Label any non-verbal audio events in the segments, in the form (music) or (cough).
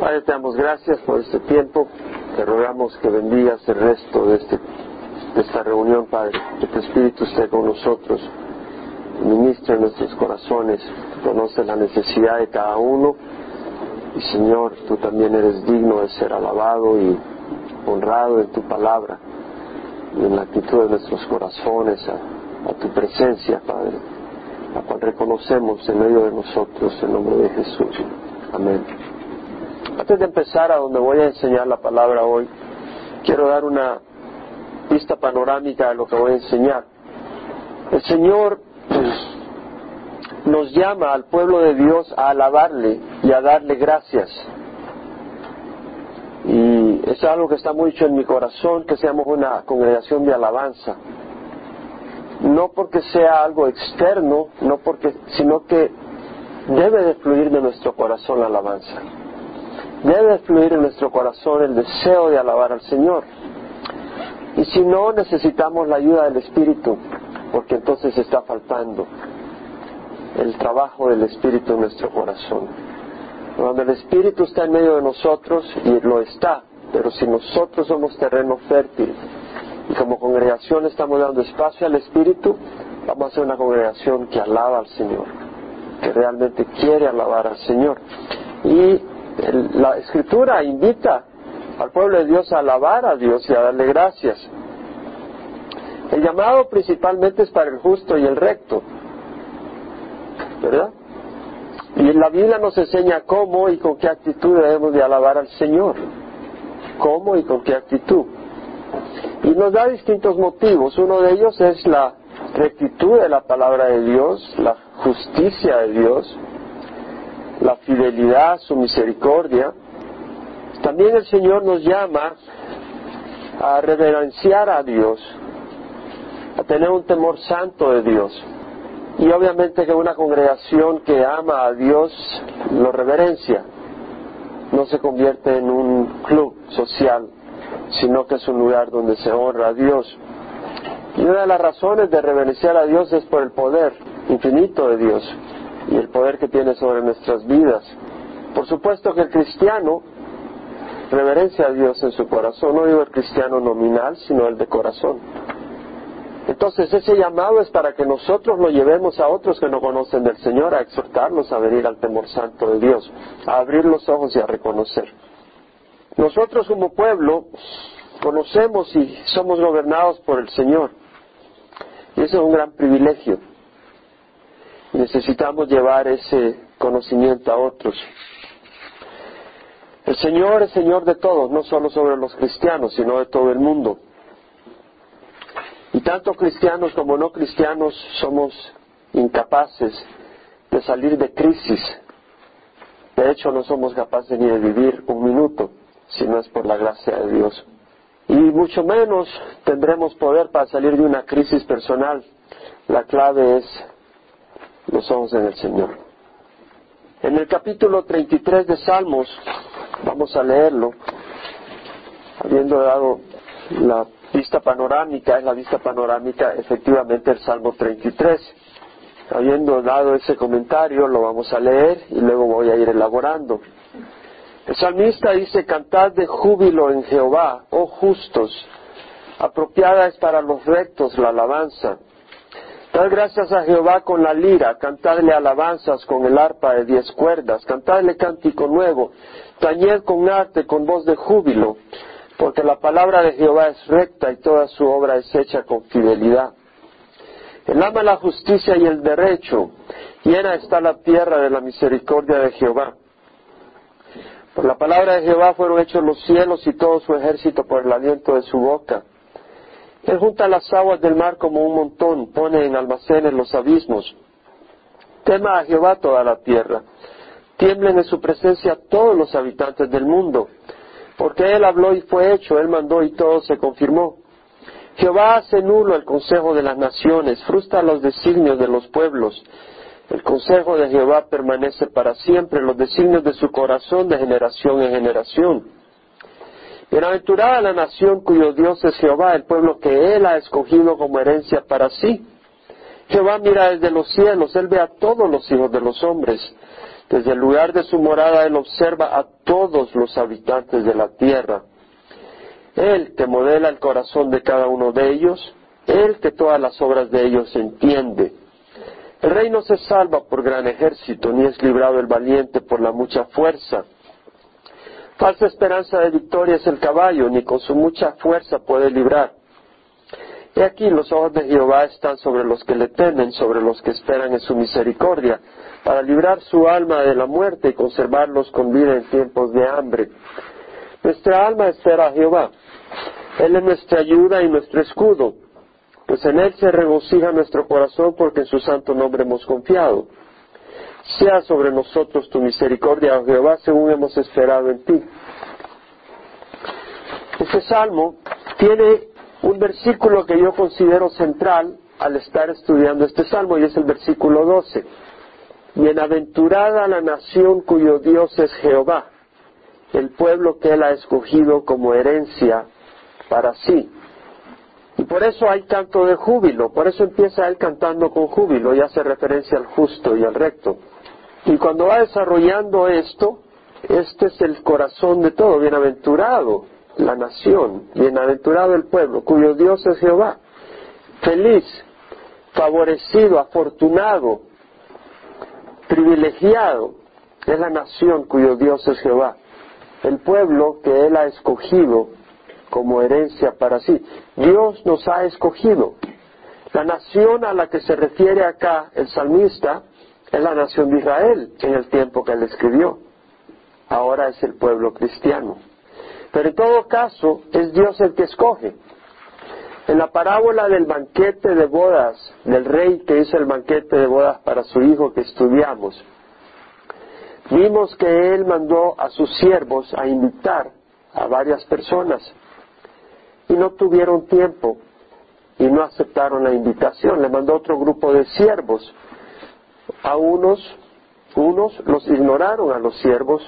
Padre, te damos gracias por este tiempo. Te rogamos que bendigas el resto de, este, de esta reunión, Padre. Que tu Espíritu esté con nosotros. Ministra nuestros corazones. Conoce la necesidad de cada uno. Y Señor, tú también eres digno de ser alabado y honrado en tu palabra y en la actitud de nuestros corazones a, a tu presencia, Padre, la cual reconocemos en medio de nosotros en nombre de Jesús. Amén. Antes de empezar a donde voy a enseñar la palabra hoy, quiero dar una vista panorámica de lo que voy a enseñar. El Señor pues, nos llama al pueblo de Dios a alabarle y a darle gracias. Y es algo que está mucho en mi corazón, que seamos una congregación de alabanza. No porque sea algo externo, no porque, sino que debe de fluir de nuestro corazón la alabanza. Debe de fluir en nuestro corazón el deseo de alabar al Señor. Y si no, necesitamos la ayuda del Espíritu, porque entonces está faltando el trabajo del Espíritu en nuestro corazón. Cuando el Espíritu está en medio de nosotros, y lo está, pero si nosotros somos terreno fértil y como congregación estamos dando espacio al Espíritu, vamos a ser una congregación que alaba al Señor, que realmente quiere alabar al Señor. Y la Escritura invita al pueblo de Dios a alabar a Dios y a darle gracias. El llamado principalmente es para el justo y el recto, ¿verdad? Y la Biblia nos enseña cómo y con qué actitud debemos de alabar al Señor. Cómo y con qué actitud. Y nos da distintos motivos. Uno de ellos es la rectitud de la palabra de Dios, la justicia de Dios, la fidelidad, su misericordia. También el Señor nos llama a reverenciar a Dios, a tener un temor santo de Dios. Y obviamente que una congregación que ama a Dios lo reverencia. No se convierte en un club social, sino que es un lugar donde se honra a Dios. Y una de las razones de reverenciar a Dios es por el poder infinito de Dios y el poder que tiene sobre nuestras vidas. Por supuesto que el cristiano reverencia a Dios en su corazón, no digo el cristiano nominal, sino el de corazón. Entonces ese llamado es para que nosotros lo llevemos a otros que no conocen del Señor, a exhortarlos a venir al temor santo de Dios, a abrir los ojos y a reconocer. Nosotros como pueblo conocemos y somos gobernados por el Señor. Y eso es un gran privilegio. Necesitamos llevar ese conocimiento a otros. El Señor es Señor de todos, no solo sobre los cristianos, sino de todo el mundo. Y tanto cristianos como no cristianos somos incapaces de salir de crisis. De hecho, no somos capaces ni de vivir un minuto si no es por la gracia de Dios. Y mucho menos tendremos poder para salir de una crisis personal. La clave es los ojos en el Señor. En el capítulo 33 de Salmos, vamos a leerlo, habiendo dado la vista panorámica, es la vista panorámica efectivamente el Salmo 33. Habiendo dado ese comentario, lo vamos a leer y luego voy a ir elaborando. El salmista dice, cantad de júbilo en Jehová, oh justos, apropiada es para los rectos la alabanza. Dad gracias a Jehová con la lira, cantadle alabanzas con el arpa de diez cuerdas, cantadle cántico nuevo, tañed con arte, con voz de júbilo, porque la palabra de Jehová es recta y toda su obra es hecha con fidelidad. Él ama la justicia y el derecho, llena está la tierra de la misericordia de Jehová. Por la palabra de Jehová fueron hechos los cielos y todo su ejército por el aliento de su boca. Él junta las aguas del mar como un montón, pone en almacenes los abismos. Tema a Jehová toda la tierra. Tiemblen en su presencia todos los habitantes del mundo porque Él habló y fue hecho, Él mandó y todo se confirmó. Jehová hace nulo el consejo de las naciones, frustra los designios de los pueblos. El consejo de Jehová permanece para siempre, los designios de su corazón de generación en generación. Bienaventurada la nación cuyo Dios es Jehová, el pueblo que Él ha escogido como herencia para sí. Jehová mira desde los cielos, Él ve a todos los hijos de los hombres. Desde el lugar de su morada Él observa a todos los habitantes de la tierra. Él que modela el corazón de cada uno de ellos, Él que todas las obras de ellos entiende. El rey no se salva por gran ejército, ni es librado el valiente por la mucha fuerza. Falsa esperanza de victoria es el caballo, ni con su mucha fuerza puede librar. He aquí los ojos de Jehová están sobre los que le temen, sobre los que esperan en su misericordia, para librar su alma de la muerte y conservarlos con vida en tiempos de hambre. Nuestra alma espera a Jehová. Él es nuestra ayuda y nuestro escudo, pues en Él se regocija nuestro corazón porque en su santo nombre hemos confiado. Sea sobre nosotros tu misericordia, oh Jehová, según hemos esperado en ti. Este salmo tiene un versículo que yo considero central al estar estudiando este salmo y es el versículo 12. Bienaventurada la nación cuyo Dios es Jehová, el pueblo que él ha escogido como herencia para sí. Y por eso hay canto de júbilo, por eso empieza él cantando con júbilo y hace referencia al justo y al recto. Y cuando va desarrollando esto, este es el corazón de todo, bienaventurado la nación, bienaventurado el pueblo, cuyo Dios es Jehová. Feliz, favorecido, afortunado, privilegiado es la nación cuyo Dios es Jehová. El pueblo que Él ha escogido como herencia para sí. Dios nos ha escogido. La nación a la que se refiere acá el salmista es la nación de Israel en el tiempo que él escribió. Ahora es el pueblo cristiano. Pero en todo caso, es Dios el que escoge. En la parábola del banquete de bodas, del rey que hizo el banquete de bodas para su hijo que estudiamos, vimos que él mandó a sus siervos a invitar a varias personas y no tuvieron tiempo y no aceptaron la invitación. Le mandó otro grupo de siervos. A unos, unos los ignoraron a los siervos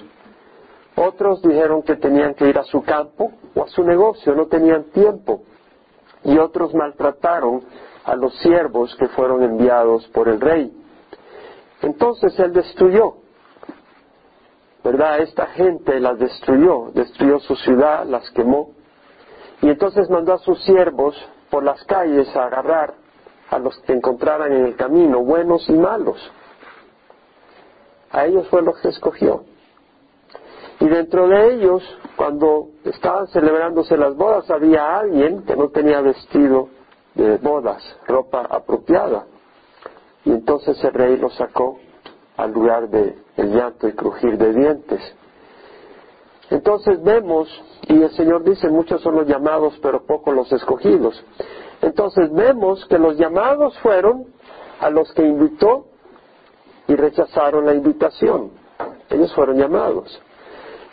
otros dijeron que tenían que ir a su campo o a su negocio, no tenían tiempo. Y otros maltrataron a los siervos que fueron enviados por el rey. Entonces él destruyó, ¿verdad? Esta gente las destruyó, destruyó su ciudad, las quemó. Y entonces mandó a sus siervos por las calles a agarrar a los que encontraran en el camino, buenos y malos. A ellos fue los que escogió. Y dentro de ellos, cuando estaban celebrándose las bodas, había alguien que no tenía vestido de bodas, ropa apropiada. Y entonces el rey lo sacó al lugar de llanto y crujir de dientes. Entonces vemos, y el Señor dice, muchos son los llamados, pero pocos los escogidos. Entonces vemos que los llamados fueron a los que invitó y rechazaron la invitación. Ellos fueron llamados.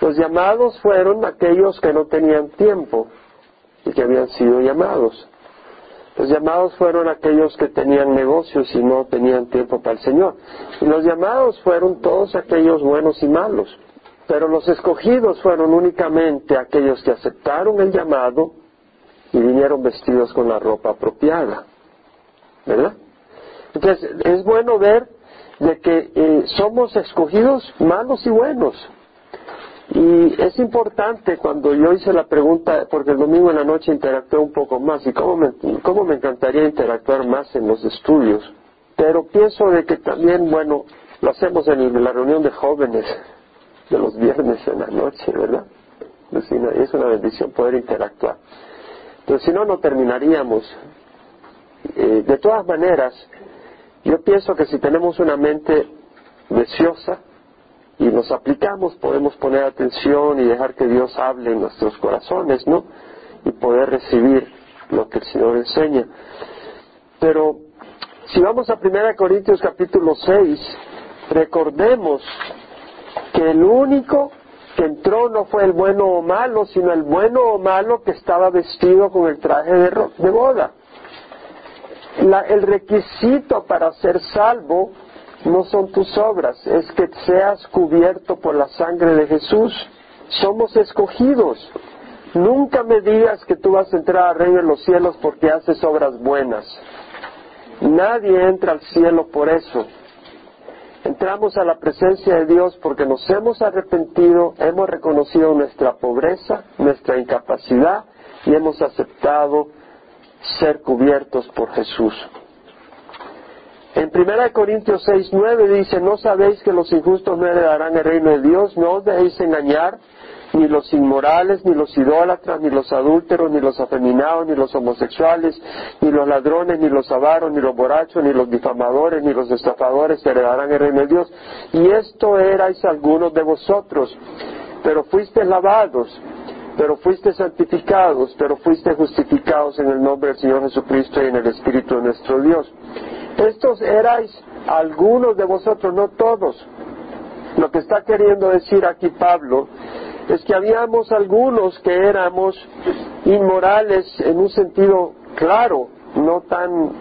Los llamados fueron aquellos que no tenían tiempo y que habían sido llamados. Los llamados fueron aquellos que tenían negocios y no tenían tiempo para el Señor. Y los llamados fueron todos aquellos buenos y malos. Pero los escogidos fueron únicamente aquellos que aceptaron el llamado y vinieron vestidos con la ropa apropiada. ¿Verdad? Entonces, es bueno ver de que eh, somos escogidos malos y buenos. Y es importante cuando yo hice la pregunta, porque el domingo en la noche interactué un poco más, y cómo me, cómo me encantaría interactuar más en los estudios, pero pienso de que también, bueno, lo hacemos en la reunión de jóvenes de los viernes en la noche, ¿verdad? Es una bendición poder interactuar. Pero si no, no terminaríamos. Eh, de todas maneras, yo pienso que si tenemos una mente deseosa, y nos aplicamos, podemos poner atención y dejar que Dios hable en nuestros corazones, ¿no? Y poder recibir lo que el Señor enseña. Pero si vamos a 1 Corintios capítulo 6, recordemos que el único que entró no fue el bueno o malo, sino el bueno o malo que estaba vestido con el traje de, de boda. el requisito para ser salvo no son tus obras, es que seas cubierto por la sangre de Jesús. Somos escogidos. Nunca me digas que tú vas a entrar al reino de los cielos porque haces obras buenas. Nadie entra al cielo por eso. Entramos a la presencia de Dios porque nos hemos arrepentido, hemos reconocido nuestra pobreza, nuestra incapacidad y hemos aceptado ser cubiertos por Jesús. En 1 Corintios 6, 9 dice, ¿no sabéis que los injustos no heredarán el reino de Dios? No os dejéis engañar, ni los inmorales, ni los idólatras, ni los adúlteros, ni los afeminados, ni los homosexuales, ni los ladrones, ni los avaros, ni los borrachos, ni los difamadores, ni los estafadores heredarán el reino de Dios. Y esto erais algunos de vosotros, pero fuisteis lavados, pero fuisteis santificados, pero fuisteis justificados en el nombre del Señor Jesucristo y en el Espíritu de nuestro Dios. Estos erais algunos de vosotros, no todos. Lo que está queriendo decir aquí Pablo es que habíamos algunos que éramos inmorales en un sentido claro, no tan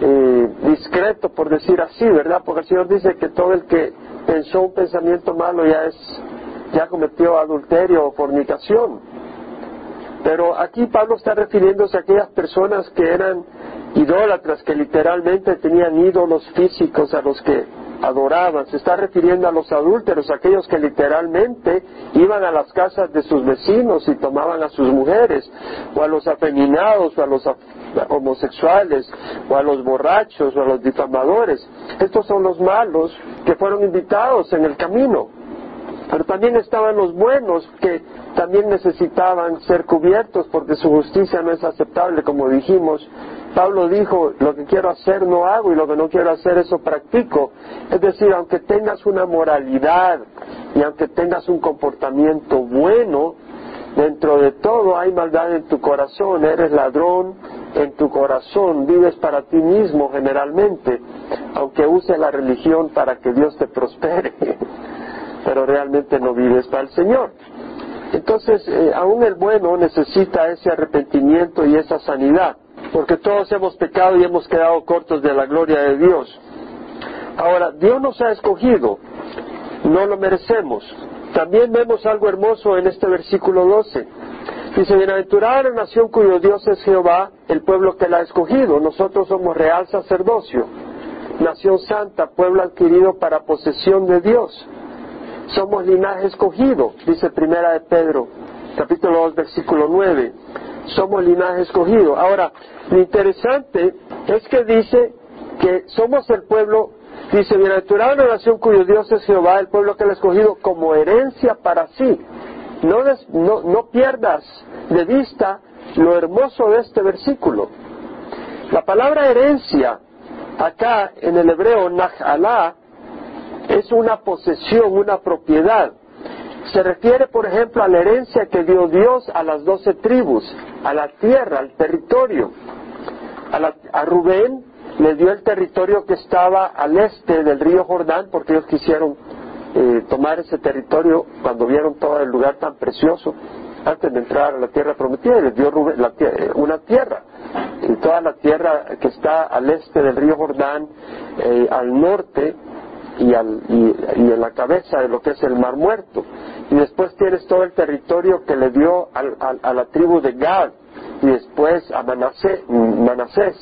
eh, discreto por decir así, ¿verdad? Porque el Señor dice que todo el que pensó un pensamiento malo ya es ya cometió adulterio o fornicación. Pero aquí Pablo está refiriéndose a aquellas personas que eran idólatras, que literalmente tenían ídolos físicos a los que adoraban. Se está refiriendo a los adúlteros, aquellos que literalmente iban a las casas de sus vecinos y tomaban a sus mujeres, o a los afeminados, o a los homosexuales, o a los borrachos, o a los difamadores. Estos son los malos que fueron invitados en el camino. Pero también estaban los buenos que también necesitaban ser cubiertos porque su justicia no es aceptable, como dijimos, Pablo dijo, lo que quiero hacer no hago y lo que no quiero hacer eso practico. Es decir, aunque tengas una moralidad y aunque tengas un comportamiento bueno, dentro de todo hay maldad en tu corazón, eres ladrón en tu corazón, vives para ti mismo generalmente, aunque uses la religión para que Dios te prospere, (laughs) pero realmente no vives para el Señor. Entonces, eh, aún el bueno necesita ese arrepentimiento y esa sanidad porque todos hemos pecado y hemos quedado cortos de la gloria de Dios. Ahora, Dios nos ha escogido, no lo merecemos. También vemos algo hermoso en este versículo 12. Dice, bienaventurada la nación cuyo Dios es Jehová, el pueblo que la ha escogido. Nosotros somos real sacerdocio, nación santa, pueblo adquirido para posesión de Dios. Somos linaje escogido, dice primera de Pedro, capítulo 2, versículo 9 somos linaje escogido. Ahora, lo interesante es que dice que somos el pueblo, dice, bienaventurada la nación cuyo Dios es Jehová, el pueblo que le ha escogido como herencia para sí. No, no, no pierdas de vista lo hermoso de este versículo. La palabra herencia, acá en el hebreo, Nahalá, es una posesión, una propiedad. Se refiere, por ejemplo, a la herencia que dio Dios a las doce tribus, a la tierra, al territorio. A, Rubén le dio el territorio que estaba al este del río Jordán, porque ellos quisieron eh, tomar ese territorio cuando vieron todo el lugar tan precioso antes de entrar a la tierra prometida y les dio Rubén eh, una tierra y toda la tierra que está al este del río Jordán eh, al norte y, al, y, en la cabeza de lo que es el Mar Muerto. Y después tienes todo el territorio que le dio a la tribu de Gad. Y después a Manasés, Manasés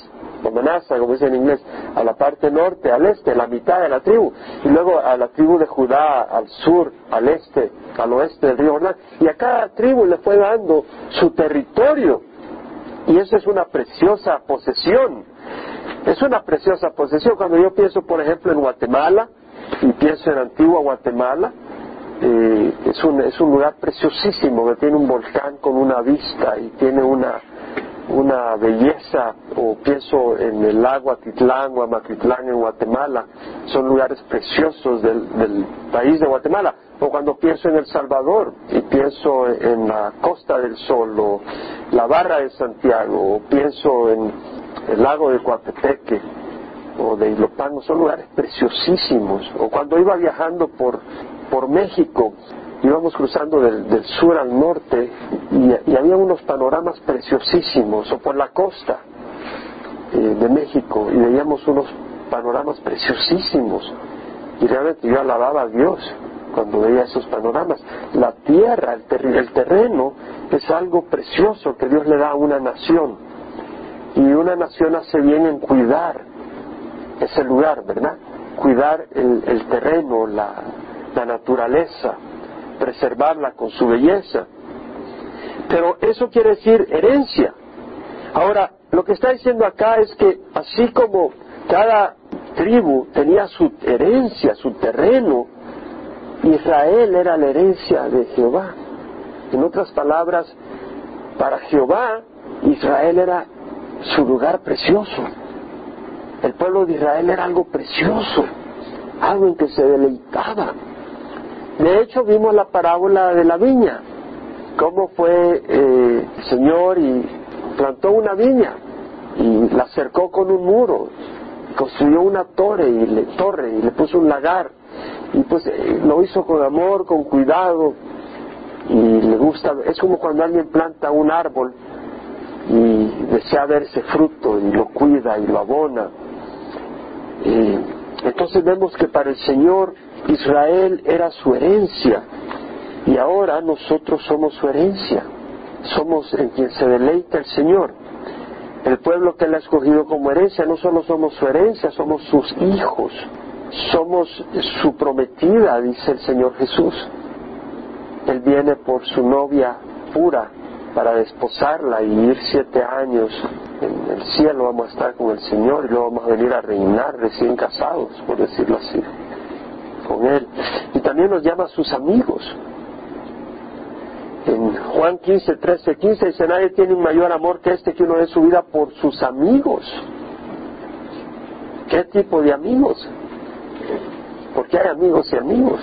o Manasa, como dice en inglés, a la parte norte, al este, la mitad de la tribu, y luego a la tribu de Judá, al sur, al este, al oeste del río Jordán, y a cada tribu le fue dando su territorio, y eso es una preciosa posesión, es una preciosa posesión. Cuando yo pienso, por ejemplo, en Guatemala, y pienso en Antigua Guatemala, eh, es, un, es un lugar preciosísimo que tiene un volcán con una vista y tiene una, una belleza, o pienso en el lago Atitlán o Amatitlán en Guatemala, son lugares preciosos del, del, país de Guatemala. O cuando pienso en El Salvador y pienso en la Costa del Sol o la Barra de Santiago, o pienso en el lago de Coatepeque, o de Ilopango, son lugares preciosísimos. O cuando iba viajando por, por México, íbamos cruzando del, sur al norte y, había unos panoramas preciosísimos, o por la costa eh, de México, y veíamos unos panoramas preciosísimos. Y realmente yo alababa a Dios cuando veía esos panoramas. La tierra, el, el terreno, es algo precioso que Dios le da a una nación. Y una nación hace bien en cuidar ese lugar, ¿verdad? cuidar el, terreno, la, la naturaleza, preservarla con su belleza. Pero eso quiere decir herencia. Ahora, lo que está diciendo acá es que así como cada tribu tenía su herencia, su terreno, Israel era la herencia de Jehová. En otras palabras, para Jehová, Israel era su lugar precioso. El pueblo de Israel era algo precioso, algo en que se deleitaba. De hecho, vimos la parábola de la viña, cómo fue eh, el Señor y plantó una viña y la cercó con un muro, construyó una torre y le, torre y le puso un lagar y pues eh, lo hizo con amor, con cuidado y le gusta, es como cuando alguien planta un árbol y desea ver ese fruto y lo cuida y lo abona. Entonces vemos que para el Señor Israel era su herencia y ahora nosotros somos su herencia, somos en quien se deleita el Señor. El pueblo que Él ha escogido como herencia, no solo somos su herencia, somos sus hijos, somos su prometida, dice el Señor Jesús. Él viene por su novia pura para desposarla y ir siete años en el cielo, vamos a estar con el Señor y luego vamos a venir a reinar recién casados, por decirlo así, con Él. Y también nos llama a sus amigos. En Juan 15, 13, 15 dice, nadie tiene un mayor amor que este que uno dé su vida por sus amigos. ¿Qué tipo de amigos? Porque hay amigos y amigos.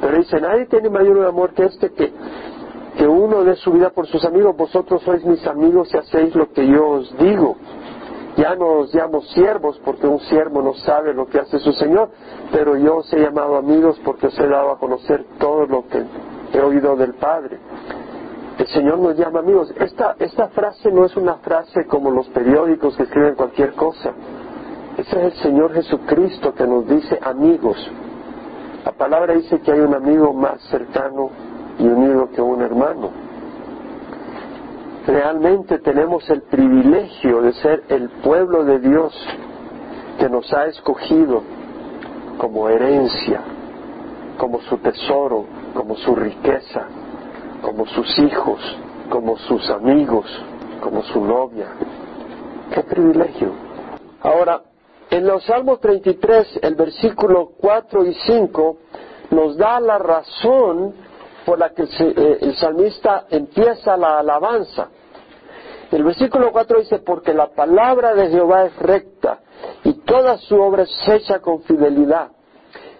Pero dice, nadie tiene mayor amor que este que que uno dé su vida por sus amigos, vosotros sois mis amigos y hacéis lo que yo os digo. Ya no os llamo siervos porque un siervo no sabe lo que hace su Señor, pero yo os he llamado amigos porque os he dado a conocer todo lo que he oído del Padre. El Señor nos llama amigos. Esta, esta frase no es una frase como los periódicos que escriben cualquier cosa. Ese es el Señor Jesucristo que nos dice amigos. La palabra dice que hay un amigo más cercano y unido que un hermano. Realmente tenemos el privilegio de ser el pueblo de Dios que nos ha escogido como herencia, como su tesoro, como su riqueza, como sus hijos, como sus amigos, como su novia. ¡Qué privilegio! Ahora, en los Salmos 33, el versículo 4 y 5 nos da la razón por la que eh, el, salmista empieza la alabanza. El versículo 4 dice, porque la palabra de Jehová es recta y toda su obra es hecha con fidelidad.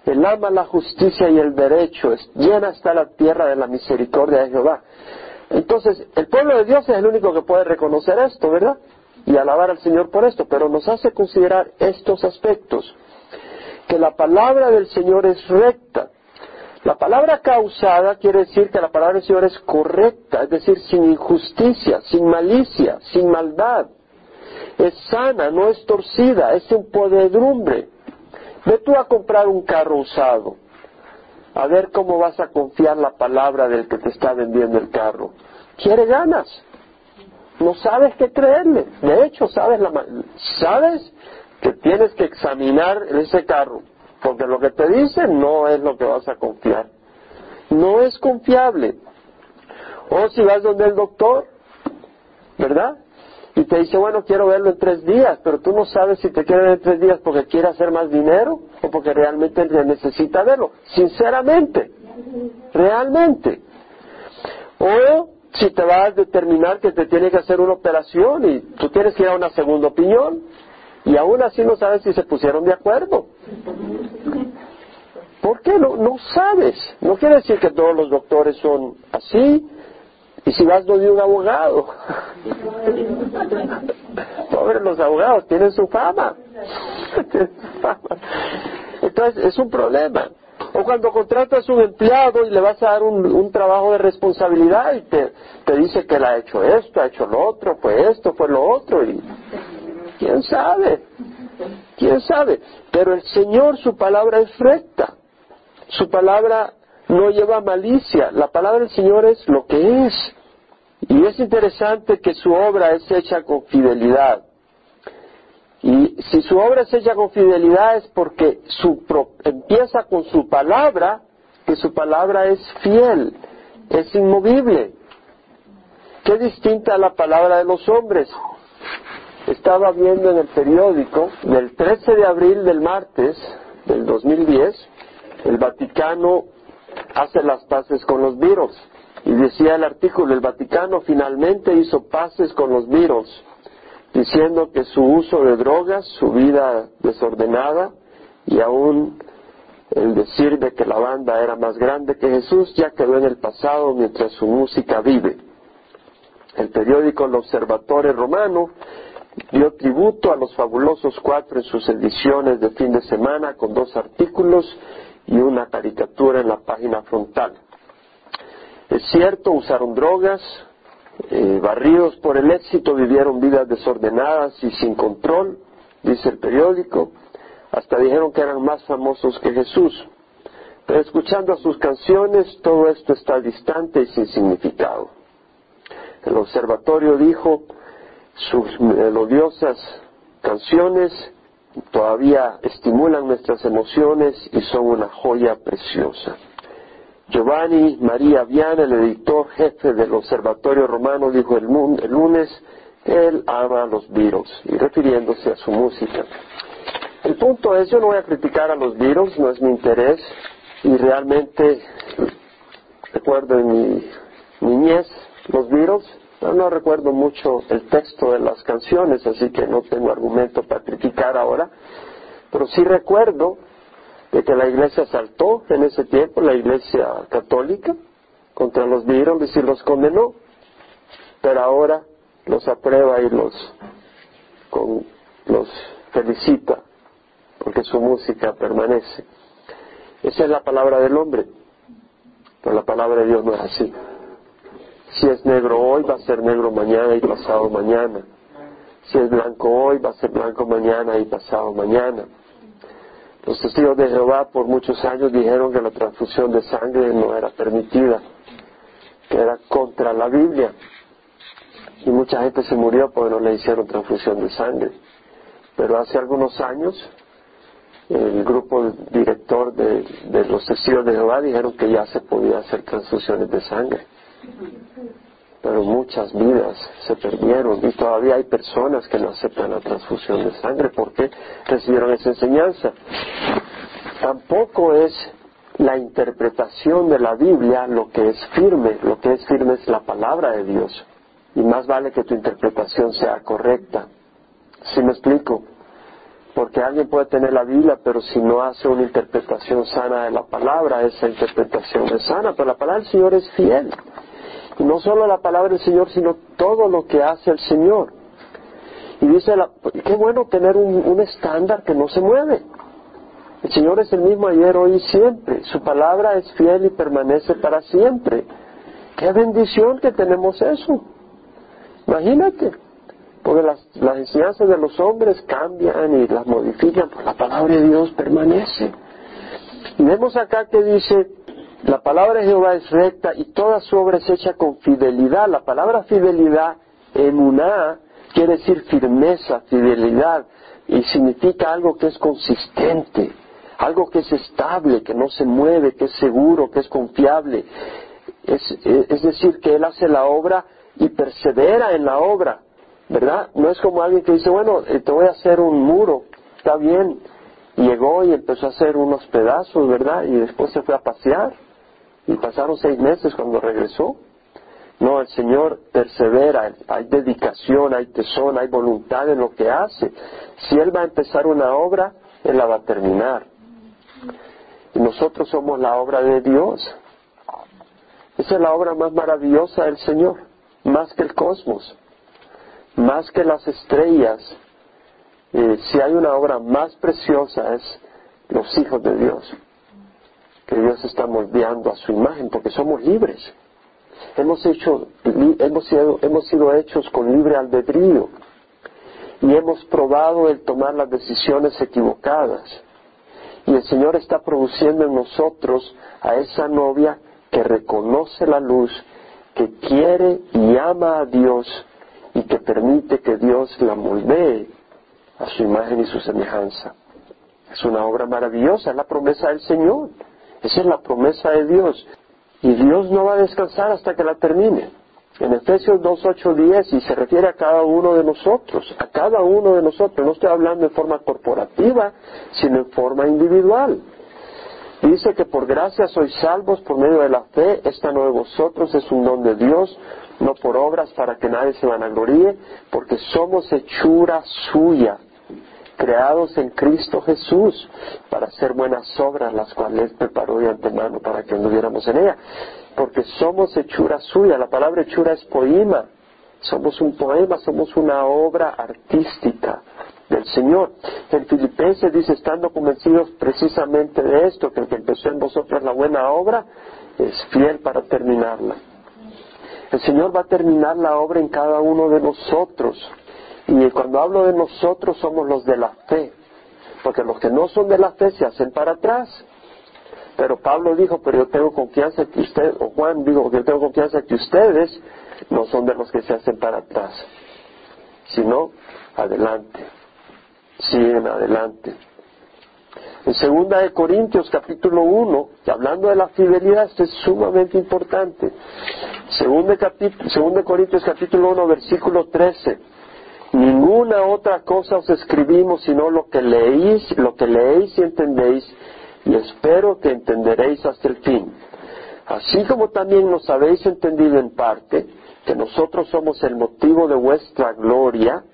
El alma, la justicia y el derecho, es, llena está la tierra de la misericordia de Jehová. Entonces, el pueblo de Dios es el único que puede reconocer esto, ¿verdad? Y alabar al Señor por esto, pero nos hace considerar estos aspectos. Que la palabra del Señor es recta, la palabra causada quiere decir que la palabra del Señor es correcta, es decir, sin injusticia, sin malicia, sin maldad. Es sana, no es torcida, es en podedumbre. Ve tú a comprar un carro usado, a ver cómo vas a confiar la palabra del que te está vendiendo el carro. Quiere ganas. No sabes qué creerle. De hecho, sabes, la, sabes que tienes que examinar ese carro porque lo que te dicen no es lo que vas a confiar. No es confiable. O si vas donde el doctor, ¿verdad? Y te dice, bueno, quiero verlo en tres días, pero tú no sabes si te quiere ver en tres días porque quiere hacer más dinero o porque realmente necesita verlo. Sinceramente, realmente. O si te vas a determinar que te tiene que hacer una operación y tú tienes que ir a una segunda opinión, y aún así no sabes si se pusieron de acuerdo. ¿Por qué? No, no sabes. No quiere decir que todos los doctores son así. Y si vas donde un abogado. (laughs) Pobres los abogados, (laughs) tienen su fama. Entonces es un problema. O cuando contratas un empleado y le vas a dar un, trabajo de responsabilidad y te, te dice que él ha hecho esto, ha hecho lo otro, fue esto, fue lo otro, y ¿Quién sabe? ¿Quién sabe? Pero el Señor, su palabra es recta. Su palabra no lleva malicia. La palabra del Señor es lo que es. Y es interesante que su obra es hecha con fidelidad. Y si su obra es hecha con fidelidad es porque su empieza con su palabra, que su palabra es fiel, es inmovible. Qué distinta a la palabra de los hombres. Estaba viendo en el periódico del 13 de abril del martes del 2010, el Vaticano hace las paces con los virus. Y decía el artículo, el Vaticano finalmente hizo paces con los virus diciendo que su uso de drogas, su vida desordenada y aún el decir de que la banda era más grande que Jesús ya quedó en el pasado mientras su música vive. El periódico El Observatorio Romano dio tributo a los fabulosos cuatro en sus ediciones de fin de semana con dos artículos y una caricatura en la página frontal. Es cierto, usaron drogas, eh, barridos por el éxito, vivieron vidas desordenadas y sin control, dice el periódico, hasta dijeron que eran más famosos que Jesús. Pero escuchando sus canciones, todo esto está distante y sin significado. El observatorio dijo, sus melodiosas canciones todavía estimulan nuestras emociones y son una joya preciosa. Giovanni María Viana, el editor jefe del Observatorio Romano, dijo el, lunes que él ama a los Beatles, y refiriéndose a su música. El punto es, yo no voy a criticar a los Beatles, no es mi interés, y realmente recuerdo en mi niñez los Beatles, no, recuerdo mucho el texto de las canciones, así que no tengo argumento para criticar ahora, pero sí recuerdo de que la iglesia saltó en ese tiempo, la iglesia católica, contra los Beatles y los condenó, pero ahora los aprueba y los, los felicita porque su música permanece. Esa es la palabra del hombre, pero la palabra de Dios no es así. Si es negro hoy, va a ser negro mañana y pasado mañana. Si es blanco hoy, va a ser blanco mañana y pasado mañana. Los testigos de Jehová por muchos años dijeron que la transfusión de sangre no era permitida, que era contra la Biblia. Y mucha gente se murió porque no le hicieron transfusión de sangre. Pero hace algunos años el grupo director de, los testigos de Jehová dijeron que ya se podía hacer transfusiones de sangre pero muchas vidas se perdieron y todavía hay personas que no aceptan la transfusión de sangre porque recibieron esa enseñanza. Tampoco es la interpretación de la Biblia lo que es firme, lo que es firme es la palabra de Dios y más vale que tu interpretación sea correcta. ¿Sí me explico? Porque alguien puede tener la Biblia, pero si no hace una interpretación sana de la palabra, esa interpretación es sana, pero la palabra del Señor es fiel no solo la palabra del Señor, sino todo lo que hace el Señor. Y dice, la, qué bueno tener un, estándar que no se mueve. El Señor es el mismo ayer, hoy y siempre. Su palabra es fiel y permanece para siempre. Qué bendición que tenemos eso. Imagínate, porque las, las enseñanzas de los hombres cambian y las modifican, pero la palabra de Dios permanece. Y vemos acá que dice, la palabra de Jehová es recta y toda su obra es hecha con fidelidad. La palabra fidelidad en una quiere decir firmeza, fidelidad, y significa algo que es consistente, algo que es estable, que no se mueve, que es seguro, que es confiable. Es, decir, que Él hace la obra y persevera en la obra, ¿verdad? No es como alguien que dice, bueno, eh, te voy a hacer un muro, está bien, llegó y empezó a hacer unos pedazos, ¿verdad? Y después se fue a pasear. Y pasaron seis meses cuando regresó. No, el Señor persevera, hay dedicación, hay tesón, hay voluntad en lo que hace. Si Él va a empezar una obra, Él la va a terminar. Y nosotros somos la obra de Dios. Esa es la obra más maravillosa del Señor, más que el cosmos, más que las estrellas. Eh, si hay una obra más preciosa es los hijos de Dios que Dios está moldeando a su imagen, porque somos libres. Hemos, hecho, hemos, sido, hemos sido hechos con libre albedrío y hemos probado el tomar las decisiones equivocadas. Y el Señor está produciendo en nosotros a esa novia que reconoce la luz, que quiere y ama a Dios y que permite que Dios la moldee a su imagen y su semejanza. Es una obra maravillosa, es la promesa del Señor. Esa es la promesa de Dios. Y Dios no va a descansar hasta que la termine. En Efesios 2, 8, 10, y se refiere a cada uno de nosotros, a cada uno de nosotros. No estoy hablando en forma corporativa, sino en forma individual. Dice que por gracia sois salvos por medio de la fe, esta no de vosotros es un don de Dios, no por obras para que nadie se vanagloríe, porque somos hechura suya, creados en Cristo Jesús para hacer buenas obras, las cuales preparó de antemano para que anduviéramos en ella. Porque somos hechura suya, la palabra hechura es poema, somos un poema, somos una obra artística del Señor. En Filipenses dice, estando convencidos precisamente de esto, que el que empezó en vosotros la buena obra, es fiel para terminarla. El Señor va a terminar la obra en cada uno de nosotros. Y cuando hablo de nosotros somos los de la fe, porque los que no son de la fe se hacen para atrás. Pero Pablo dijo, pero yo tengo confianza que ustedes, o Juan dijo, yo tengo confianza que ustedes no son de los que se hacen para atrás, sino adelante, siguen adelante. En segunda de Corintios capítulo 1, hablando de la fidelidad, esto es sumamente importante. Segunda, segunda de Corintios capítulo 1, versículo 13. Ninguna otra cosa os escribimos sino lo que leéis, lo que leéis y entendéis, y espero que entenderéis hasta el fin. Así como también nos habéis entendido en parte, que nosotros somos el motivo de vuestra gloria,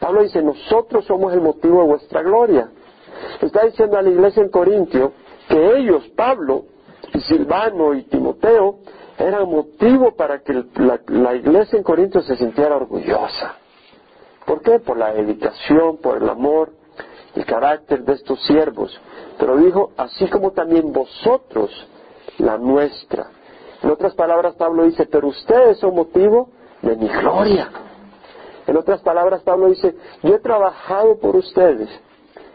Pablo dice, nosotros somos el motivo de vuestra gloria. Está diciendo a la iglesia en Corintio que ellos, Pablo, y Silvano y Timoteo, eran motivo para que la, la iglesia en Corintio se sintiera orgullosa. ¿Por qué? Por la dedicación, por el amor, el carácter de estos siervos. Pero dijo, así como también vosotros, la nuestra. En otras palabras, Pablo dice, pero ustedes son motivo de mi gloria. En otras palabras, Pablo dice, yo he trabajado por ustedes,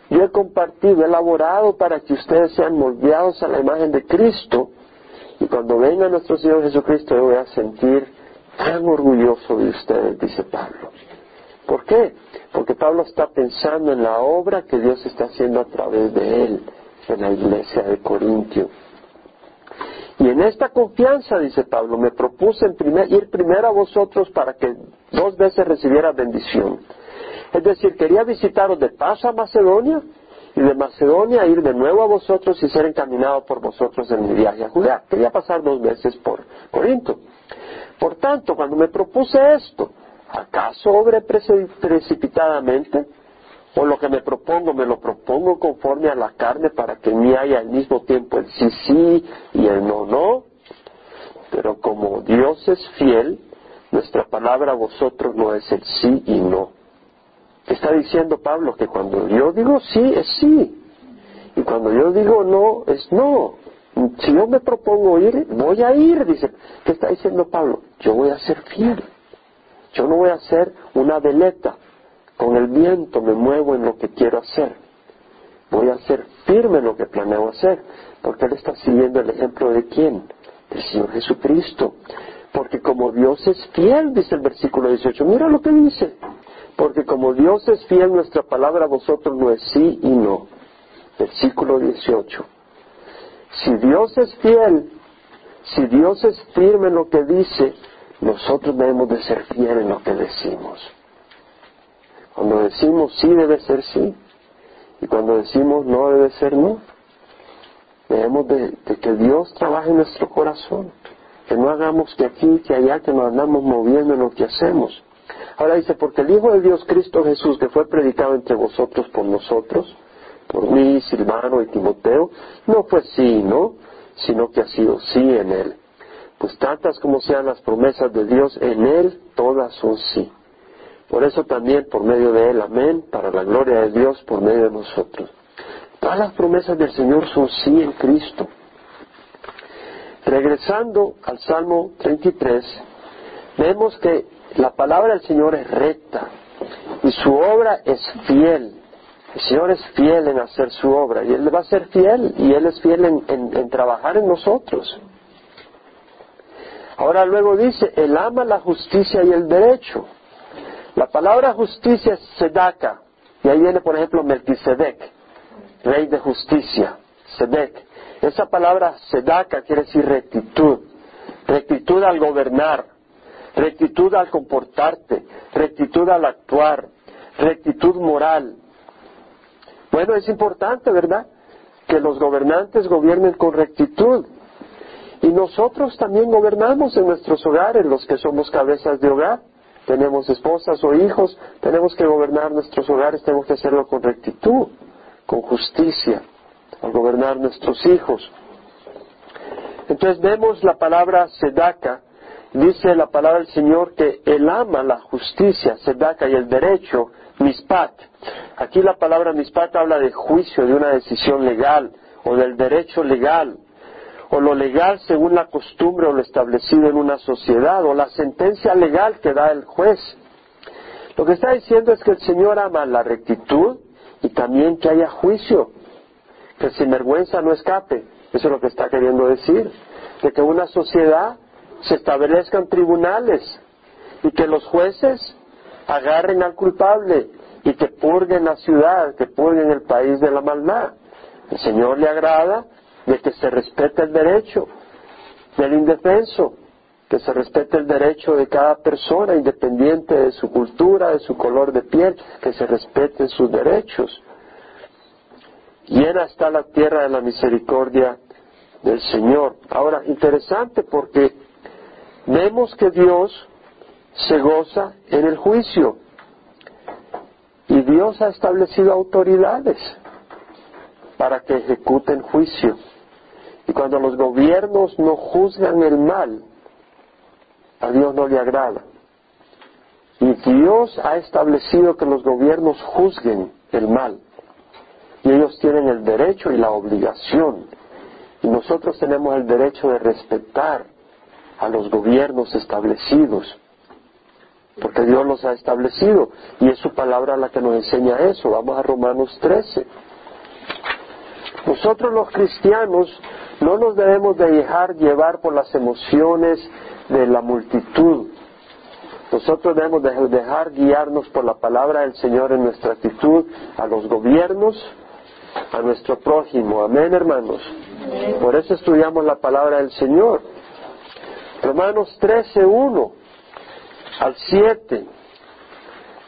yo he compartido, he elaborado para que ustedes sean moldeados a la imagen de Cristo, y cuando venga nuestro Señor Jesucristo, yo voy a sentir tan orgulloso de ustedes, dice Pablo. ¿Por qué? Porque Pablo está pensando en la obra que Dios está haciendo a través de él en la iglesia de Corintio. Y en esta confianza, dice Pablo, me propuse ir primero a vosotros para que dos veces recibiera bendición. Es decir, quería visitaros de paso a Macedonia y de Macedonia ir de nuevo a vosotros y ser encaminado por vosotros en mi viaje a Judea. Quería pasar dos veces por Corinto. Por tanto, cuando me propuse esto, ¿Acaso obre precipitadamente? ¿O lo que me propongo, me lo propongo conforme a la carne para que en mí haya al mismo tiempo el sí sí y el no no? Pero como Dios es fiel, nuestra palabra a vosotros no es el sí y no. Está diciendo Pablo que cuando yo digo sí, es sí. Y cuando yo digo no, es no. Si yo me propongo ir, voy a ir, dice. ¿Qué está diciendo Pablo? Yo voy a ser fiel. Yo no voy a ser una veleta. Con el viento me muevo en lo que quiero hacer. Voy a ser firme en lo que planeo hacer. Porque Él está siguiendo el ejemplo de quién? Del Señor Jesucristo. Porque como Dios es fiel, dice el versículo 18. Mira lo que dice. Porque como Dios es fiel, nuestra palabra a vosotros no es sí y no. Versículo 18. Si Dios es fiel, si Dios es firme en lo que dice, nosotros debemos de ser fieles en lo que decimos. Cuando decimos sí debe ser sí y cuando decimos no debe ser no. Debemos de, que Dios trabaje en nuestro corazón, que no hagamos que aquí, que allá, que nos andamos moviendo en lo que hacemos. Ahora dice, porque el Hijo de Dios, Cristo Jesús, que fue predicado entre vosotros por nosotros, por mí, Silvano y Timoteo, no fue sí, ¿no? Sino que ha sido sí en Él pues tantas como sean las promesas de Dios, en Él todas son sí. Por eso también por medio de Él, amén, para la gloria de Dios por medio de nosotros. Todas las promesas del Señor son sí en Cristo. Regresando al Salmo 33, vemos que la palabra del Señor es recta y su obra es fiel. El Señor es fiel en hacer su obra y Él va a ser fiel y Él es fiel en, en trabajar en nosotros. Ahora luego dice, Él ama la justicia y el derecho. La palabra justicia es sedaka, Y ahí viene, por ejemplo, Melquisedec, rey de justicia, Sedec. Esa palabra Sedaka quiere decir rectitud, rectitud al gobernar, rectitud al comportarte, rectitud al actuar, rectitud moral. Bueno, es importante, ¿verdad? Que los gobernantes gobiernen con rectitud. Y nosotros también gobernamos en nuestros hogares, los que somos cabezas de hogar. Tenemos esposas o hijos, tenemos que gobernar nuestros hogares, tenemos que hacerlo con rectitud, con justicia, al gobernar nuestros hijos. Entonces vemos la palabra sedaka, dice la palabra del Señor que Él ama la justicia, sedaka y el derecho, mispat. Aquí la palabra mispat habla de juicio, de una decisión legal o del derecho legal o lo legal según la costumbre o lo establecido en una sociedad, o la sentencia legal que da el juez. Lo que está diciendo es que el Señor ama la rectitud y también que haya juicio, que sin vergüenza no escape. Eso es lo que está queriendo decir. De que una sociedad se establezcan tribunales y que los jueces agarren al culpable y que purguen la ciudad, que purguen el país de la maldad. El Señor le agrada de que se respete el derecho del indefenso, que se respete el derecho de cada persona, independiente de su cultura, de su color de piel, que se respeten sus derechos. Llena está la tierra de la misericordia del Señor. Ahora, interesante porque vemos que Dios se goza en el juicio y Dios ha establecido autoridades para que ejecuten juicio. Y cuando los gobiernos no juzgan el mal, a Dios no le agrada. Y Dios ha establecido que los gobiernos juzguen el mal. Y ellos tienen el derecho y la obligación. Y nosotros tenemos el derecho de respetar a los gobiernos establecidos. Porque Dios los ha establecido. Y es su palabra la que nos enseña eso. Vamos a Romanos 13. Nosotros los cristianos no nos debemos de dejar llevar por las emociones de la multitud. Nosotros debemos de dejar guiarnos por la palabra del Señor en nuestra actitud a los gobiernos, a nuestro prójimo. Amén, hermanos. Por eso estudiamos la palabra del Señor. Romanos 13, 1 al 7.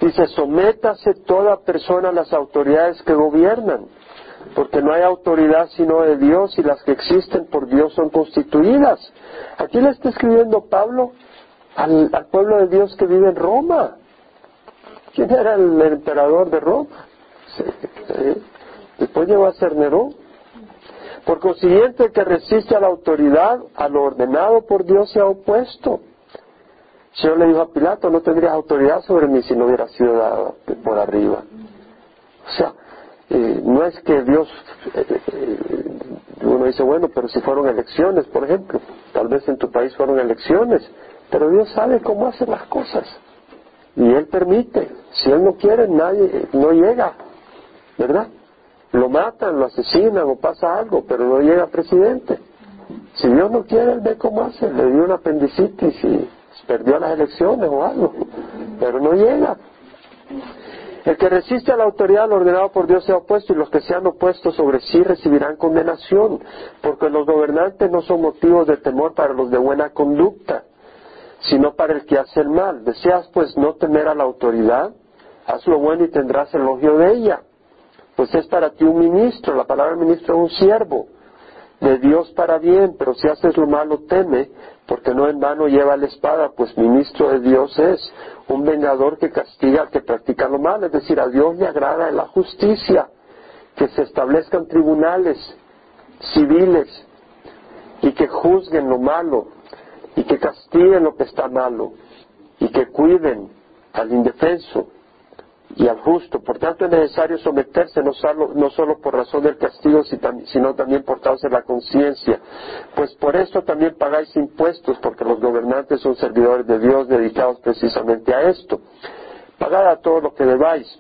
Dice, sométase toda persona a las autoridades que gobiernan porque no hay autoridad sino de Dios y las que existen por Dios son constituidas. Aquí le está escribiendo Pablo al, pueblo de Dios que vive en Roma. ¿Quién era el emperador de Roma? Después llegó a ser Nerón. Por consiguiente, el que resiste a la autoridad, a lo ordenado por Dios, se ha opuesto. El Señor le dijo a Pilato, no tendrías autoridad sobre mí si no hubiera sido dado por arriba. O sea, no es que Dios, eh, eh, uno dice, bueno, pero si fueron elecciones, por ejemplo, tal vez en tu país fueron elecciones, pero Dios sabe cómo hacer las cosas y Él permite. Si Él no quiere, nadie, no llega, ¿verdad? Lo matan, lo asesinan o pasa algo, pero no llega presidente. Si Dios no quiere, Él ve cómo hace. Le dio una apendicitis y perdió las elecciones o algo, pero no llega. El que resiste a la autoridad ordenado por Dios se ha opuesto y los que se han opuesto sobre sí recibirán condenación, porque los gobernantes no son motivos de temor para los de buena conducta, sino para el que hace el mal. ¿Deseas pues no temer a la autoridad? Haz lo bueno y tendrás elogio de ella. Pues es para ti un ministro, la palabra ministro es un siervo de Dios para bien, pero si haces lo malo teme, porque no en vano lleva la espada, pues ministro de Dios es, un vengador que castiga al que practica lo malo, es decir, a Dios le agrada la justicia, que se establezcan tribunales civiles y que juzguen lo malo y que castiguen lo que está malo y que cuiden al indefenso y al justo. Por tanto, es necesario someterse no solo, no solo por razón del castigo, sino también por causa de la conciencia. Pues por esto también pagáis impuestos, porque los gobernantes son servidores de Dios dedicados precisamente a esto. Pagad a todo lo que debáis.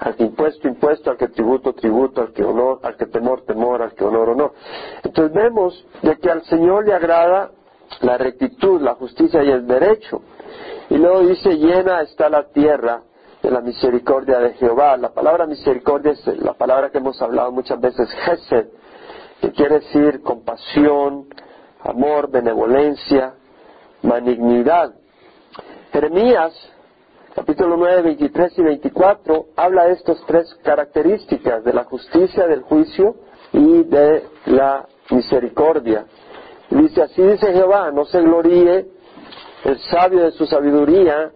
Al que impuesto, impuesto, al que tributo, tributo, al que honor, al que temor, temor, al que honor, honor. Entonces vemos de que al Señor le agrada la rectitud, la justicia y el derecho. Y luego dice, llena está la tierra de la misericordia de Jehová. La palabra misericordia es la palabra que hemos hablado muchas veces, Gesed, que quiere decir compasión, amor, benevolencia, malignidad. Jeremías, capítulo 9, 23 y 24, habla de estas tres características, de la justicia, del juicio y de la misericordia. Dice, así dice Jehová, no se gloríe el sabio de su sabiduría,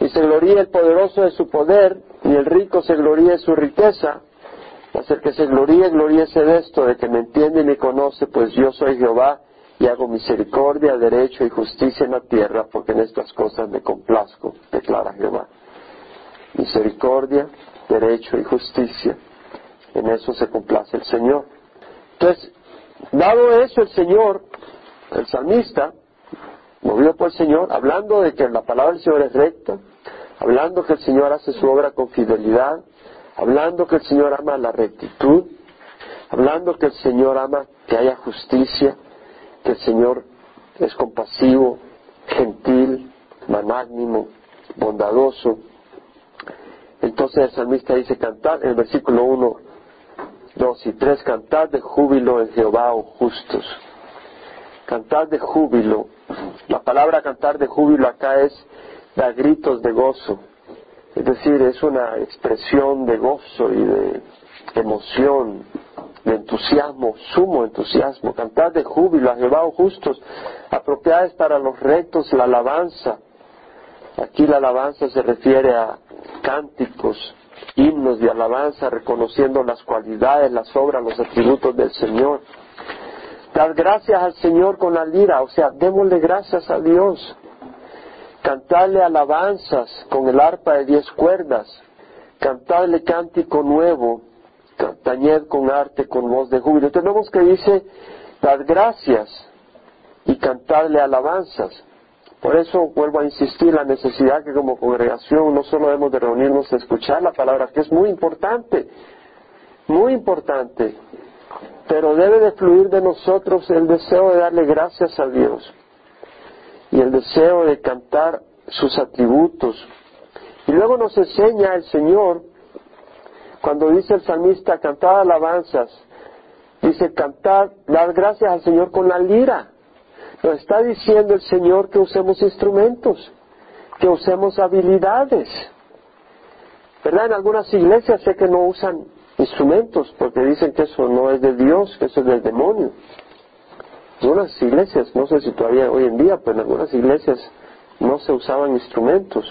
ni se gloríe el poderoso de su poder, ni el rico se gloríe de su riqueza, mas que se gloríe, gloríese de esto, de que me entiende y me conoce, pues yo soy Jehová, y hago misericordia, derecho y justicia en la tierra, porque en estas cosas me complazco, declara Jehová. Misericordia, derecho y justicia, en eso se complace el Señor. Entonces, dado eso, el Señor, el salmista, movido por el Señor, hablando de que la palabra del Señor es recta, hablando que el Señor hace su obra con fidelidad, hablando que el Señor ama la rectitud, hablando que el Señor ama que haya justicia, que el Señor es compasivo, gentil, magnánimo, bondadoso. Entonces el salmista dice, cantar, en el versículo 1, 2 y 3, cantad de júbilo en Jehová, oh justos. Cantar de júbilo. La palabra cantar de júbilo acá es dar gritos de gozo. Es decir, es una expresión de gozo y de emoción, de entusiasmo, sumo entusiasmo. Cantar de júbilo a Jehová, oh justos. Apropiadas para los rectos la alabanza. Aquí la alabanza se refiere a cánticos, himnos de alabanza, reconociendo las cualidades, las obras, los atributos del Señor. Dar gracias al Señor con la lira, o sea, démosle gracias a Dios. Cantarle alabanzas con el arpa de diez cuerdas. Cantarle cántico nuevo. Tañed con arte, con voz de júbilo. Tenemos que dice, dar gracias y cantarle alabanzas. Por eso vuelvo a insistir la necesidad que como congregación no solo debemos de reunirnos a escuchar la palabra, que es muy importante, muy importante, pero debe de fluir de nosotros el deseo de darle gracias a Dios y el deseo de cantar sus atributos. Y luego nos enseña el Señor, cuando dice el salmista, cantar alabanzas, dice cantar, dar gracias al Señor con la lira. Nos está diciendo el Señor que usemos instrumentos, que usemos habilidades. ¿Verdad? En algunas iglesias sé que no usan instrumentos porque dicen que eso no es de Dios, que eso es del demonio. Algunas iglesias, no sé si todavía hoy en día, pero en algunas iglesias no se usaban instrumentos.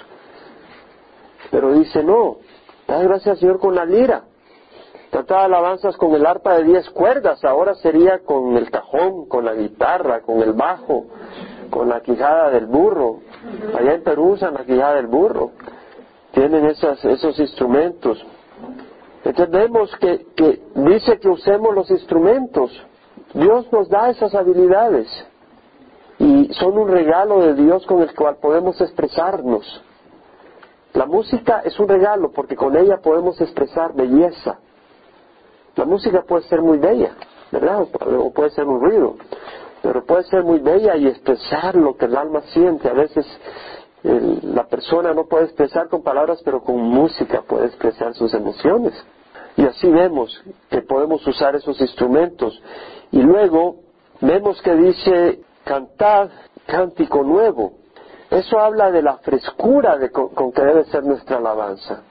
Pero dice, no, da gracias Señor con la lira. Trataba alabanzas con el arpa de diez cuerdas, ahora sería con el cajón, con la guitarra, con el bajo, con la quijada del burro. Allá en Perú usan la quijada del burro. Tienen esas, esos instrumentos. Que, que dice que usemos los instrumentos. Dios nos da esas habilidades y son un regalo de Dios con el cual podemos expresarnos. La música es un regalo porque con ella podemos expresar belleza, la música puede ser muy bella, ¿verdad? O puede ser un ruido, pero puede ser muy bella y expresar lo que el alma siente. A veces la persona no puede expresar con palabras, pero con música puede expresar sus emociones. Y así vemos que podemos usar esos instrumentos. Y luego vemos que dice cantad cántico nuevo. Eso habla de la frescura de con que debe ser nuestra alabanza.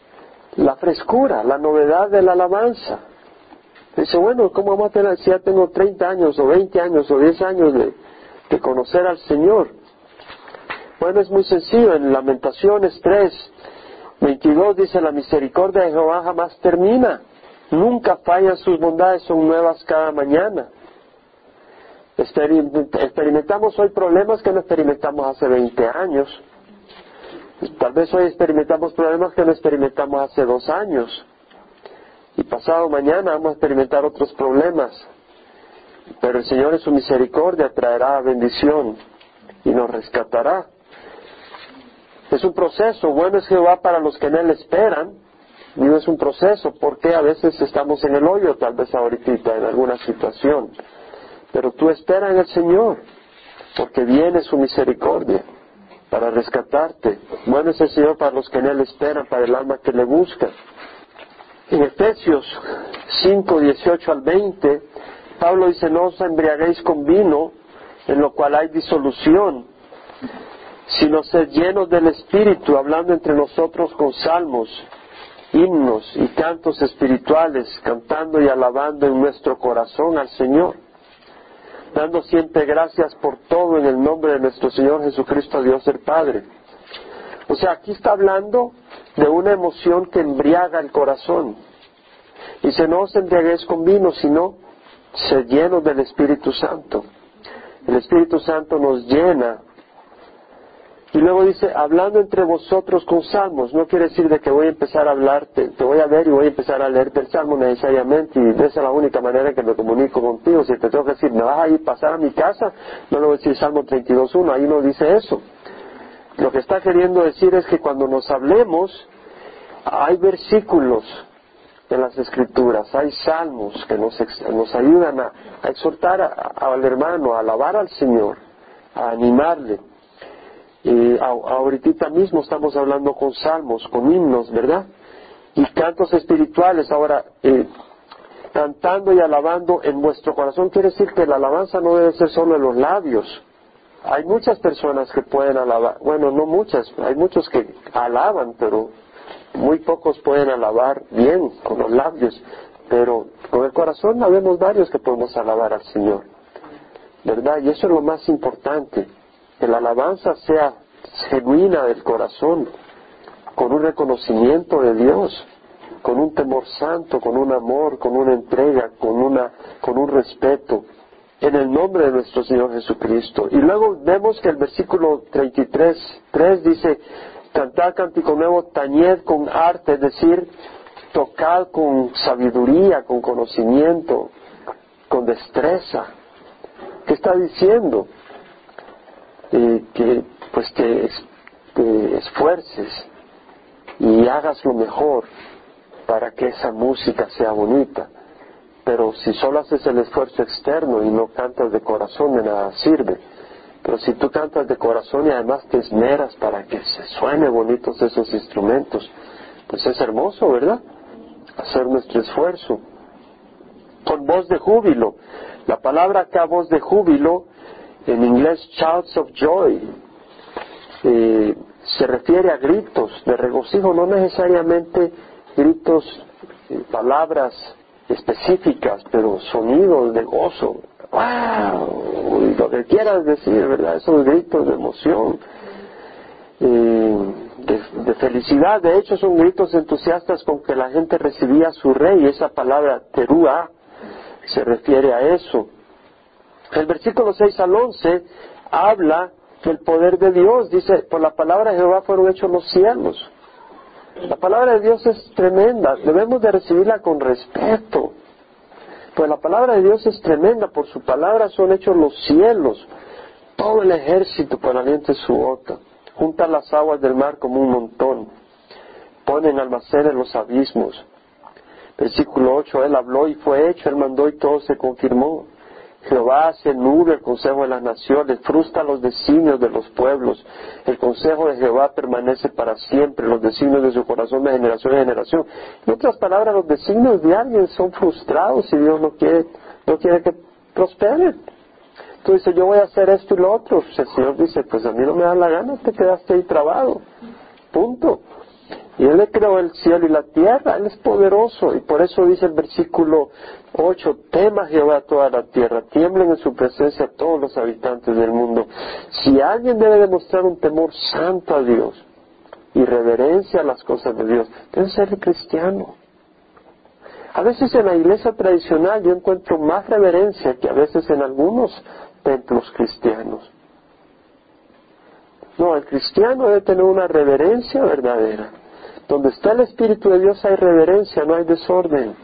La frescura, la novedad de la alabanza. Dice, bueno, ¿cómo vamos a tener si ya tengo 30 años o 20 años o 10 años de, conocer al Señor? Bueno, es muy sencillo. En Lamentaciones 3, 22 dice, la misericordia de Jehová jamás termina. Nunca fallan sus bondades, son nuevas cada mañana. Experimentamos hoy problemas que no experimentamos hace 20 años. Tal vez hoy experimentamos problemas que no experimentamos hace dos años. Y pasado mañana vamos a experimentar otros problemas. Pero el Señor en su misericordia traerá bendición y nos rescatará. Es un proceso. Bueno es Jehová para los que en Él esperan. No es un proceso porque a veces estamos en el hoyo, tal vez ahorita, en alguna situación. Pero tú espera en el Señor, porque viene su misericordia para rescatarte. Bueno es el Señor para los que en Él esperan, para el alma que le busca. En Efesios 5, 18 al 20, Pablo dice, no os embriaguéis con vino, en lo cual hay disolución, sino sed llenos del Espíritu, hablando entre nosotros con salmos, himnos y cantos espirituales, cantando y alabando en nuestro corazón al Señor, dando siempre gracias por todo en el nombre de nuestro Señor Jesucristo, Dios el Padre. O sea, aquí está hablando de una emoción que embriaga el corazón. Dice, no os embriaguéis con vino, sino sed llenos del Espíritu Santo. El Espíritu Santo nos llena y luego dice, hablando entre vosotros con salmos, no quiere decir de que voy a empezar a hablarte, te voy a ver y voy a empezar a leerte el salmo necesariamente y esa es la única manera en que me comunico contigo. Si te tengo que decir, me vas a ir a pasar a mi casa, no le voy a decir Salmo 32.1, ahí no dice eso. Lo que está queriendo decir es que cuando nos hablemos, hay versículos en las escrituras, hay salmos que nos, nos ayudan a, exhortar al hermano, a alabar al Señor, a animarle. Y ahorita mismo estamos hablando con salmos, con himnos, ¿verdad? Y cantos espirituales. Ahora, eh, cantando y alabando en vuestro corazón quiere decir que la alabanza no debe ser solo en los labios. Hay muchas personas que pueden alabar, bueno, no muchas, hay muchos que alaban, pero muy pocos pueden alabar bien con los labios, pero con el corazón habemos varios que podemos alabar al Señor, ¿verdad? Y eso es lo más importante que la alabanza sea genuina del corazón, con un reconocimiento de Dios, con un temor santo, con un amor, con una entrega, con, una, con un respeto, en el nombre de nuestro Señor Jesucristo. Y luego vemos que el versículo 33, 3 dice, cantar cántico nuevo, tañed con arte, es decir, tocar con sabiduría, con conocimiento, con destreza. ¿Qué está diciendo? Que pues te, esfuerces y hagas lo mejor para que esa música sea bonita. Pero si solo haces el esfuerzo externo y no cantas de corazón, de nada sirve. Pero si tú cantas de corazón y además te esmeras para que se suene bonitos esos instrumentos, pues es hermoso, ¿verdad? Hacer nuestro esfuerzo. Con voz de júbilo. La palabra acá, voz de júbilo, en inglés shouts of joy, eh, se refiere a gritos de regocijo, no necesariamente gritos, eh, palabras específicas, pero sonidos de gozo. ¡Wow! lo que quieras decir, ¿verdad? Esos gritos de emoción, eh, de, de, felicidad. De hecho, son gritos entusiastas con que la gente recibía a su rey. Esa palabra terúa se refiere a eso. El versículo 6 al 11 habla del poder de Dios. Dice, por la palabra de Jehová fueron hechos los cielos. La palabra de Dios es tremenda, debemos de recibirla con respeto. Pues la palabra de Dios es tremenda, por su palabra son hechos los cielos. Todo el ejército por aliento su bota. Juntan las aguas del mar como un montón. Ponen almacenes en los abismos. Versículo 8, Él habló y fue hecho, Él mandó y todo se confirmó. Jehová hace nube el consejo de las naciones, frustra los designios de los pueblos. El consejo de Jehová permanece para siempre, los designios de su corazón de generación en generación. En otras palabras, los designios de alguien son frustrados si Dios no quiere, no quiere que prosperen. Tú dices, yo voy a hacer esto y lo otro. El Señor dice, pues a mí no me da la gana, te quedaste ahí trabado. Punto. Y Él le creó el cielo y la tierra, Él es poderoso. Y por eso dice el versículo 8, tema Jehová toda la tierra, tiemblen en su presencia todos los habitantes del mundo. Si alguien debe demostrar un temor santo a Dios y reverencia a las cosas de Dios, debe ser cristiano. A veces en la iglesia tradicional yo encuentro más reverencia que a veces en algunos templos cristianos. No, el cristiano debe tener una reverencia verdadera. Donde está el Espíritu de Dios hay reverencia, no hay desorden.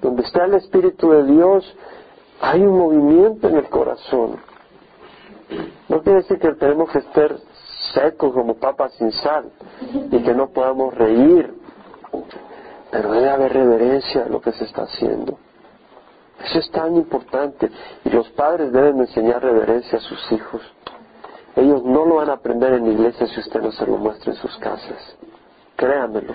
Donde está el Espíritu de Dios hay un movimiento en el corazón. No quiere decir que tenemos que estar secos como papas sin sal y que no podamos reír, pero debe haber reverencia a lo que se está haciendo. Eso es tan importante y los padres deben enseñar reverencia a sus hijos. Ellos no lo van a aprender en la iglesia si usted no se lo muestra en sus casas. Créamelo,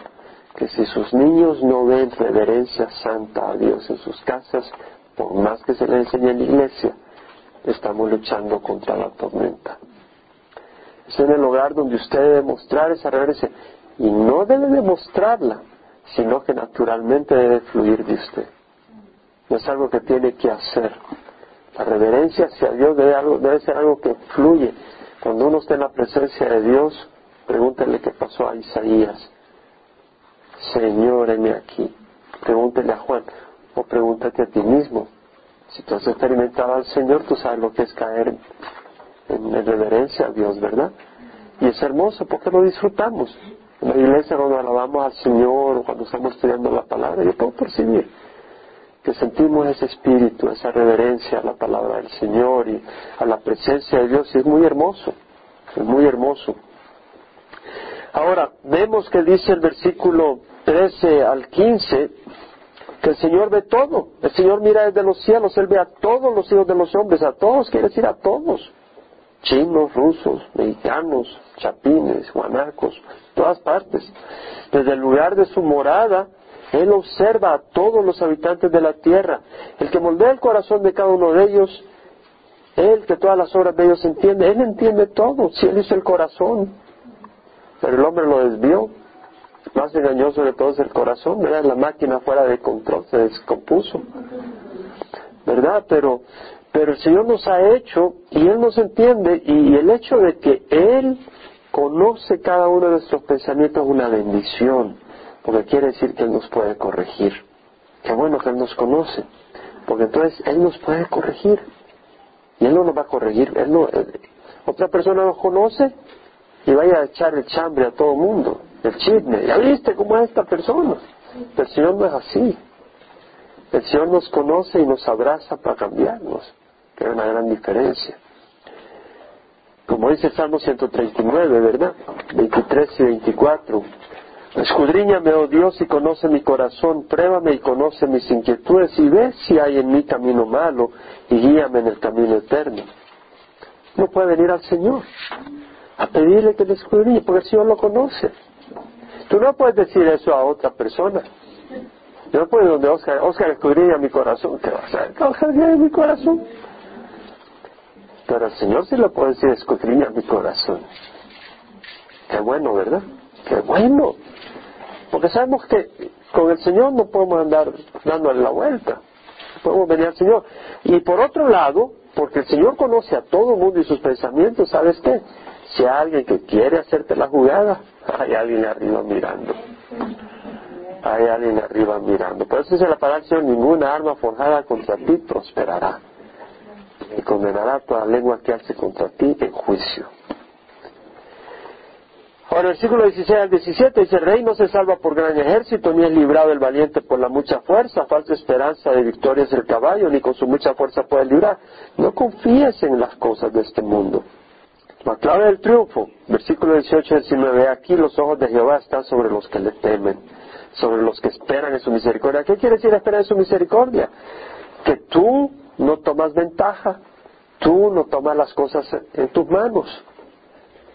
que si sus niños no ven reverencia santa a Dios en sus casas, por más que se les enseñe en la iglesia, estamos luchando contra la tormenta. Es en el hogar donde usted debe mostrar esa reverencia y no debe demostrarla, sino que naturalmente debe fluir de usted. No es algo que tiene que hacer. La reverencia hacia Dios debe, algo, debe ser algo que fluye. Cuando uno está en la presencia de Dios, pregúntele qué pasó a Isaías. Señor, heme aquí. Pregúntele a Juan o pregúntate a ti mismo. Si tú has experimentado al Señor, tú sabes lo que es caer en reverencia a Dios, ¿verdad? Y es hermoso porque lo disfrutamos. En la iglesia cuando alabamos al Señor o cuando estamos estudiando la palabra, yo puedo percibir que sentimos ese espíritu, esa reverencia a la palabra del Señor y a la presencia de Dios y es muy hermoso, es muy hermoso. Ahora, vemos que dice el versículo 13 al 15 que el Señor ve todo, el Señor mira desde los cielos, Él ve a todos los hijos de los hombres, a todos, quiere decir a todos, chinos, rusos, mexicanos, chapines, guanacos, todas partes. Desde el lugar de su morada, Él observa a todos los habitantes de la tierra. El que moldea el corazón de cada uno de ellos, Él que todas las obras de ellos entiende, Él entiende todo, si Él hizo el corazón. Pero el hombre lo desvió. Más engañoso de todo el corazón, ¿verdad? La máquina fuera de control se descompuso. ¿Verdad? Pero pero el Señor nos ha hecho y Él nos entiende y el hecho de que Él conoce cada uno de nuestros pensamientos es una bendición, porque quiere decir que Él nos puede corregir. Qué bueno que Él nos conoce, porque entonces Él nos puede corregir. Y Él no nos va a corregir. Él no, otra persona nos conoce y vaya a echar el chambre a todo mundo, el chisme. ¿Ya viste cómo es esta persona? El Señor no es así. El Señor nos conoce y nos abraza para cambiarnos que una gran diferencia. Como dice Salmo 139, ¿verdad? 23 y 24. Escudriñame, oh Dios, y conoce mi corazón, pruébame y conoce mis inquietudes, y ve si hay en mí camino malo, y guíame en el camino eterno. No puede venir al Señor a pedirle que le escudriñe, porque el Señor lo conoce. Tú no puedes decir eso a otra persona. Yo no puedo donde Oscar, Oscar escudriña mi corazón. ¿Qué vas a? Oscar escudriña mi corazón. Pero el Señor sí lo puede decir, escudriña mi corazón. Qué bueno, ¿verdad? Qué bueno. Porque sabemos que con el Señor no podemos andar dándole la vuelta. Podemos venir al Señor. Y por otro lado, porque el Señor conoce a todo el mundo y sus pensamientos, ¿sabes qué? Si hay alguien que quiere hacerte la jugada, hay alguien arriba mirando. Hay alguien arriba mirando. Por eso dice la palabra del ninguna arma forjada contra ti prosperará y condenará toda lengua que hace contra ti en juicio. Ahora, el versículo 16 al 17 dice, el rey no se salva por gran ejército, ni es librado el valiente por la mucha fuerza, falsa esperanza de victorias el caballo, ni con su mucha fuerza puede librar. No confíes en las cosas de este mundo. La clave del triunfo, versículo 18 al 19, aquí los ojos de Jehová están sobre los que le temen, sobre los que esperan en su misericordia. ¿Qué quiere decir esperar en su misericordia? Que tú no tomas ventaja, tú no tomas las cosas en tus manos.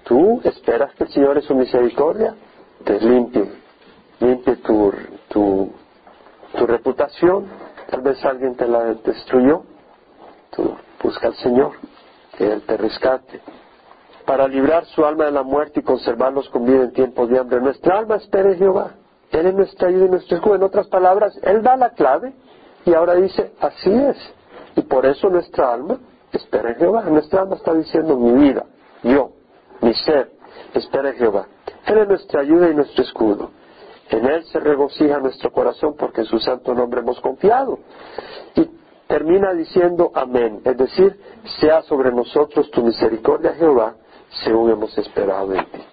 Tú esperas que el Señor en su misericordia te limpie, limpie tu, tu, tu reputación. Tal vez alguien te la destruyó. Tú busca al Señor, que Él te rescate. Para librar su alma de la muerte y conservarlos con vida en tiempos de hambre. Nuestra alma espera en Jehová. Él es nuestra ayuda y nuestro escudo. En otras palabras, Él da la clave y ahora dice, así es. Y por eso nuestra alma espera en Jehová. Nuestra alma está diciendo mi vida, yo, mi ser, espera en Jehová. Él es nuestra ayuda y nuestro escudo. En Él se regocija nuestro corazón porque en su santo nombre hemos confiado. Y termina diciendo amén, es decir, sea sobre nosotros tu misericordia, Jehová, según hemos esperado en ti.